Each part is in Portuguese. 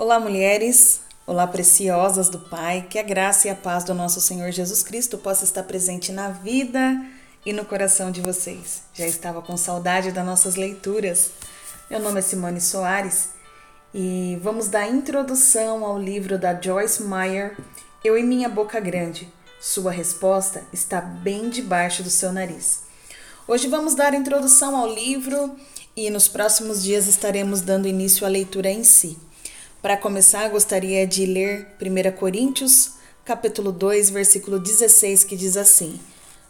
Olá, mulheres. Olá, preciosas do Pai. Que a graça e a paz do nosso Senhor Jesus Cristo possa estar presente na vida e no coração de vocês. Já estava com saudade das nossas leituras. Meu nome é Simone Soares e vamos dar introdução ao livro da Joyce Meyer, Eu e Minha Boca Grande. Sua resposta está bem debaixo do seu nariz. Hoje vamos dar introdução ao livro e nos próximos dias estaremos dando início à leitura em si. Para começar, gostaria de ler 1 Coríntios, capítulo 2, versículo 16, que diz assim: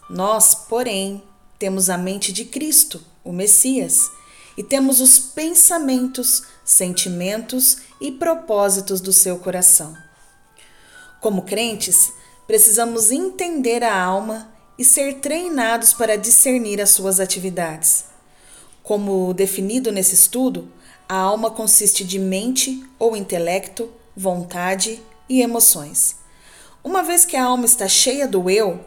Nós, porém, temos a mente de Cristo, o Messias, e temos os pensamentos, sentimentos e propósitos do seu coração. Como crentes, precisamos entender a alma e ser treinados para discernir as suas atividades. Como definido nesse estudo, a alma consiste de mente ou intelecto, vontade e emoções. Uma vez que a alma está cheia do eu,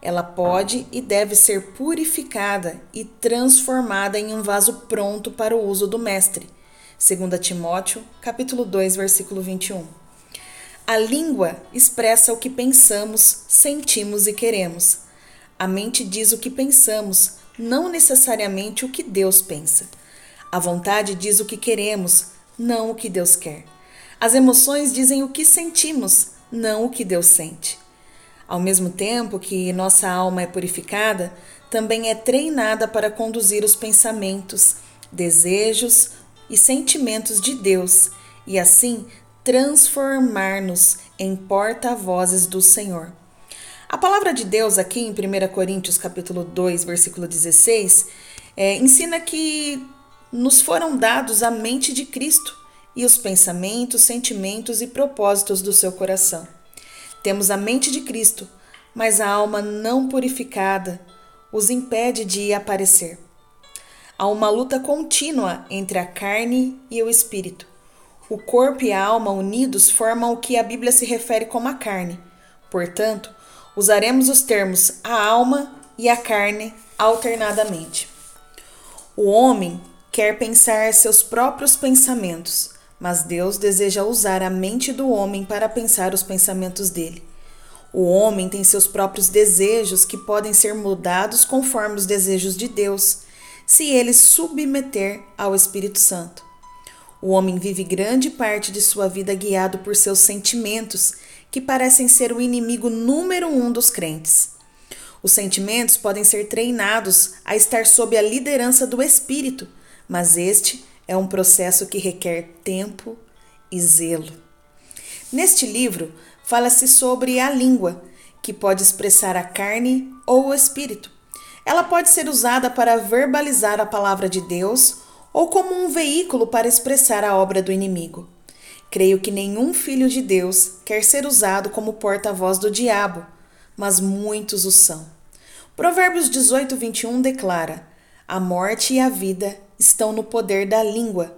ela pode e deve ser purificada e transformada em um vaso pronto para o uso do mestre. 2 Timóteo, capítulo 2, versículo 21. A língua expressa o que pensamos, sentimos e queremos. A mente diz o que pensamos, não necessariamente o que Deus pensa. A vontade diz o que queremos, não o que Deus quer. As emoções dizem o que sentimos, não o que Deus sente. Ao mesmo tempo que nossa alma é purificada, também é treinada para conduzir os pensamentos, desejos e sentimentos de Deus e assim transformar-nos em porta-vozes do Senhor. A palavra de Deus aqui em 1 Coríntios capítulo 2, versículo 16, é, ensina que nos foram dados a mente de Cristo e os pensamentos, sentimentos e propósitos do seu coração. Temos a mente de Cristo, mas a alma não purificada os impede de aparecer. Há uma luta contínua entre a carne e o espírito. O corpo e a alma unidos formam o que a Bíblia se refere como a carne. Portanto, usaremos os termos a alma e a carne alternadamente. O homem quer pensar seus próprios pensamentos, mas Deus deseja usar a mente do homem para pensar os pensamentos dele. O homem tem seus próprios desejos que podem ser mudados conforme os desejos de Deus, se ele submeter ao Espírito Santo. O homem vive grande parte de sua vida guiado por seus sentimentos, que parecem ser o inimigo número um dos crentes. Os sentimentos podem ser treinados a estar sob a liderança do Espírito mas este é um processo que requer tempo e zelo. Neste livro, fala-se sobre a língua, que pode expressar a carne ou o espírito. Ela pode ser usada para verbalizar a palavra de Deus ou como um veículo para expressar a obra do inimigo. Creio que nenhum filho de Deus quer ser usado como porta-voz do diabo, mas muitos o são. Provérbios 18, 21 declara: A morte e a vida estão no poder da língua.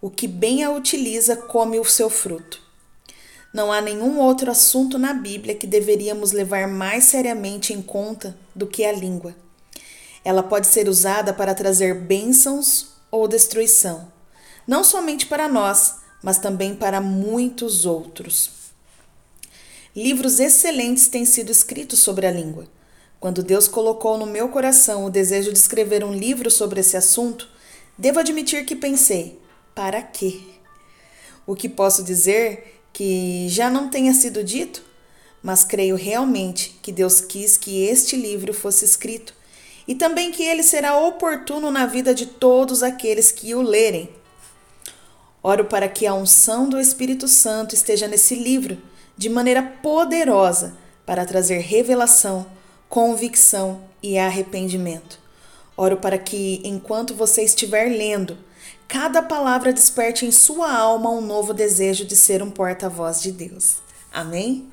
O que bem a utiliza come o seu fruto. Não há nenhum outro assunto na Bíblia que deveríamos levar mais seriamente em conta do que a língua. Ela pode ser usada para trazer bênçãos ou destruição, não somente para nós, mas também para muitos outros. Livros excelentes têm sido escritos sobre a língua. Quando Deus colocou no meu coração o desejo de escrever um livro sobre esse assunto, Devo admitir que pensei: para quê? O que posso dizer que já não tenha sido dito, mas creio realmente que Deus quis que este livro fosse escrito e também que ele será oportuno na vida de todos aqueles que o lerem. Oro para que a unção do Espírito Santo esteja nesse livro de maneira poderosa para trazer revelação, convicção e arrependimento. Oro para que, enquanto você estiver lendo, cada palavra desperte em sua alma um novo desejo de ser um porta-voz de Deus. Amém?